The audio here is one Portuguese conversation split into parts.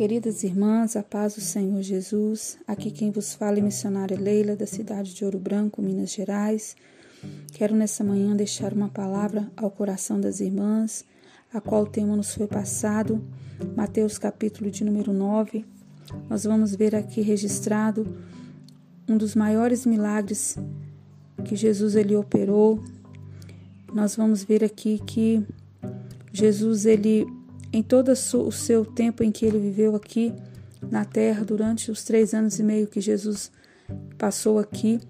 Queridas irmãs, a paz do Senhor Jesus. Aqui quem vos fala é missionária Leila, da cidade de Ouro Branco, Minas Gerais. Quero nessa manhã deixar uma palavra ao coração das irmãs, a qual o tema nos foi passado, Mateus capítulo de número 9. Nós vamos ver aqui registrado um dos maiores milagres que Jesus ele operou. Nós vamos ver aqui que Jesus ele em todo o seu tempo em que ele viveu aqui na terra, durante os três anos e meio que Jesus passou aqui,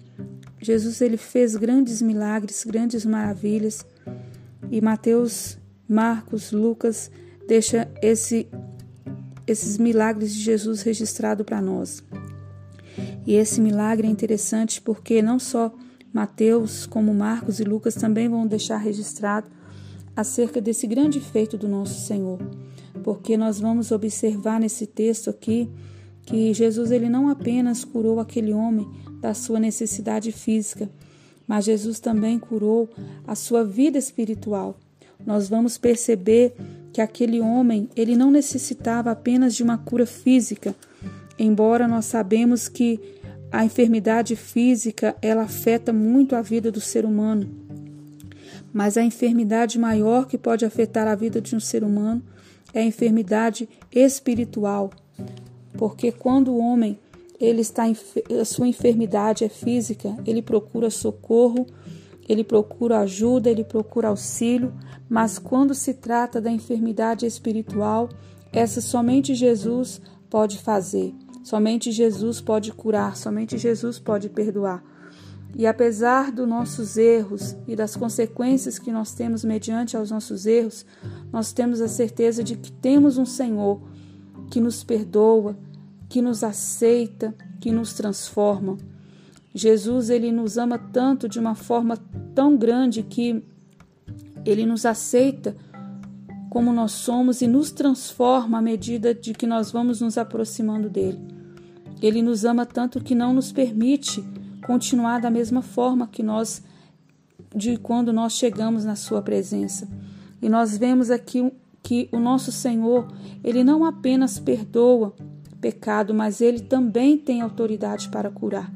Jesus ele fez grandes milagres, grandes maravilhas. E Mateus, Marcos, Lucas deixa esse, esses milagres de Jesus registrado para nós. E esse milagre é interessante porque não só Mateus, como Marcos e Lucas também vão deixar registrado acerca desse grande feito do nosso Senhor, porque nós vamos observar nesse texto aqui que Jesus ele não apenas curou aquele homem da sua necessidade física, mas Jesus também curou a sua vida espiritual. Nós vamos perceber que aquele homem, ele não necessitava apenas de uma cura física, embora nós sabemos que a enfermidade física, ela afeta muito a vida do ser humano. Mas a enfermidade maior que pode afetar a vida de um ser humano é a enfermidade espiritual. Porque quando o homem ele está a sua enfermidade é física, ele procura socorro, ele procura ajuda, ele procura auxílio, mas quando se trata da enfermidade espiritual, essa somente Jesus pode fazer. Somente Jesus pode curar, somente Jesus pode perdoar. E apesar dos nossos erros e das consequências que nós temos mediante aos nossos erros, nós temos a certeza de que temos um Senhor que nos perdoa, que nos aceita, que nos transforma. Jesus, ele nos ama tanto de uma forma tão grande que ele nos aceita como nós somos e nos transforma à medida de que nós vamos nos aproximando dele. Ele nos ama tanto que não nos permite continuar da mesma forma que nós de quando nós chegamos na sua presença. E nós vemos aqui que o nosso Senhor, ele não apenas perdoa pecado, mas ele também tem autoridade para curar.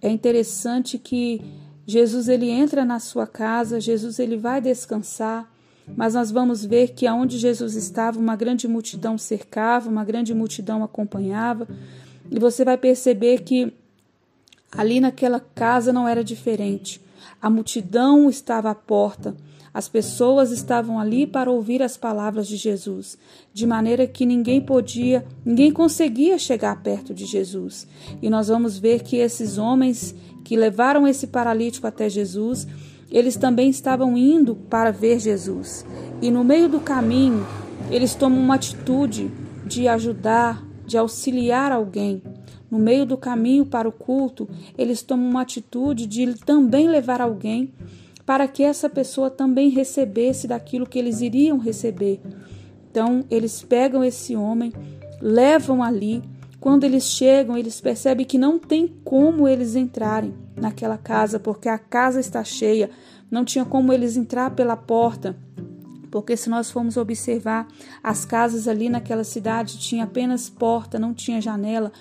É interessante que Jesus ele entra na sua casa, Jesus ele vai descansar, mas nós vamos ver que aonde Jesus estava, uma grande multidão cercava, uma grande multidão acompanhava, e você vai perceber que Ali naquela casa não era diferente. A multidão estava à porta. As pessoas estavam ali para ouvir as palavras de Jesus, de maneira que ninguém podia, ninguém conseguia chegar perto de Jesus. E nós vamos ver que esses homens que levaram esse paralítico até Jesus, eles também estavam indo para ver Jesus. E no meio do caminho, eles tomam uma atitude de ajudar, de auxiliar alguém no meio do caminho para o culto, eles tomam uma atitude de também levar alguém para que essa pessoa também recebesse daquilo que eles iriam receber. Então, eles pegam esse homem, levam ali. Quando eles chegam, eles percebem que não tem como eles entrarem naquela casa, porque a casa está cheia, não tinha como eles entrar pela porta. Porque se nós formos observar, as casas ali naquela cidade tinha apenas porta, não tinha janela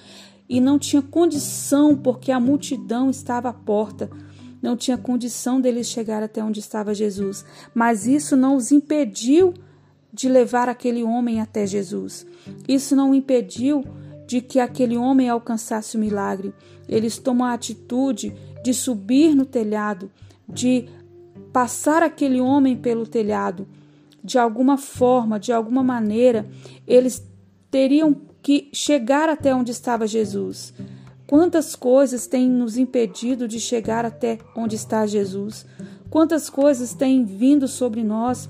e não tinha condição, porque a multidão estava à porta. Não tinha condição deles chegar até onde estava Jesus. Mas isso não os impediu de levar aquele homem até Jesus. Isso não impediu de que aquele homem alcançasse o milagre. Eles tomam a atitude de subir no telhado, de passar aquele homem pelo telhado. De alguma forma, de alguma maneira, eles teriam que chegar até onde estava Jesus. Quantas coisas têm nos impedido de chegar até onde está Jesus? Quantas coisas têm vindo sobre nós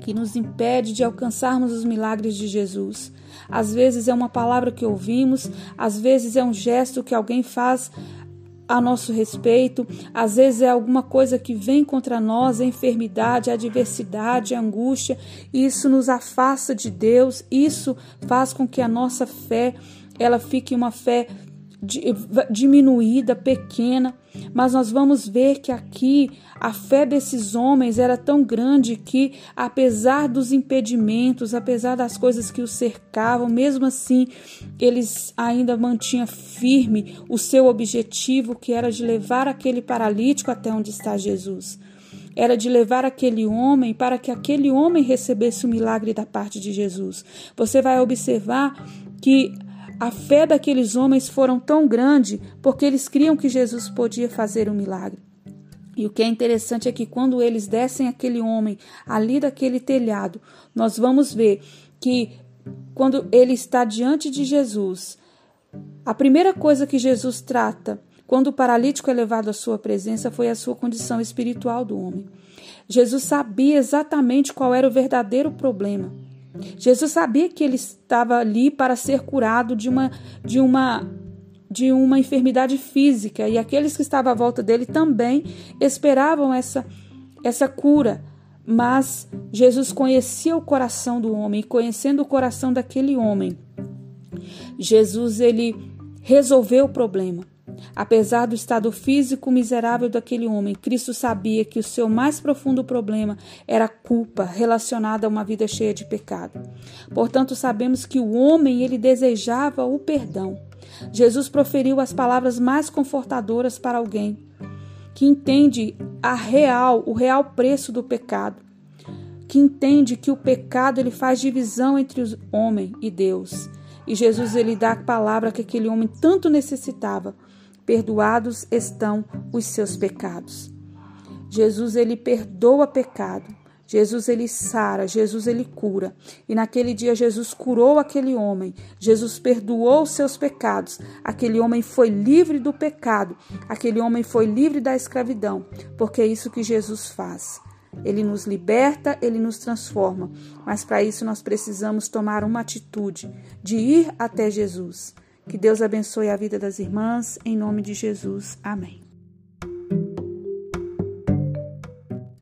que nos impede de alcançarmos os milagres de Jesus? Às vezes é uma palavra que ouvimos, às vezes é um gesto que alguém faz a nosso respeito, às vezes é alguma coisa que vem contra nós, a enfermidade, a adversidade, a angústia, isso nos afasta de Deus, isso faz com que a nossa fé ela fique uma fé diminuída, pequena, mas nós vamos ver que aqui a fé desses homens era tão grande que, apesar dos impedimentos, apesar das coisas que os cercavam, mesmo assim, eles ainda mantinham firme o seu objetivo, que era de levar aquele paralítico até onde está Jesus. Era de levar aquele homem para que aquele homem recebesse o milagre da parte de Jesus. Você vai observar que a fé daqueles homens foram tão grande porque eles criam que Jesus podia fazer um milagre. E o que é interessante é que quando eles descem aquele homem ali daquele telhado, nós vamos ver que quando ele está diante de Jesus, a primeira coisa que Jesus trata quando o paralítico é levado à sua presença foi a sua condição espiritual do homem. Jesus sabia exatamente qual era o verdadeiro problema. Jesus sabia que ele estava ali para ser curado de uma de uma de uma enfermidade física e aqueles que estavam à volta dele também esperavam essa essa cura. Mas Jesus conhecia o coração do homem, e conhecendo o coração daquele homem, Jesus ele resolveu o problema. Apesar do estado físico miserável daquele homem, Cristo sabia que o seu mais profundo problema era a culpa relacionada a uma vida cheia de pecado. Portanto, sabemos que o homem ele desejava o perdão. Jesus proferiu as palavras mais confortadoras para alguém que entende a real, o real preço do pecado, que entende que o pecado ele faz divisão entre o homem e Deus. E Jesus ele dá a palavra que aquele homem tanto necessitava, perdoados estão os seus pecados. Jesus ele perdoa pecado. Jesus ele sara, Jesus ele cura. E naquele dia Jesus curou aquele homem. Jesus perdoou os seus pecados. Aquele homem foi livre do pecado. Aquele homem foi livre da escravidão, porque é isso que Jesus faz. Ele nos liberta, ele nos transforma. Mas para isso nós precisamos tomar uma atitude de ir até Jesus. Que Deus abençoe a vida das irmãs, em nome de Jesus. Amém.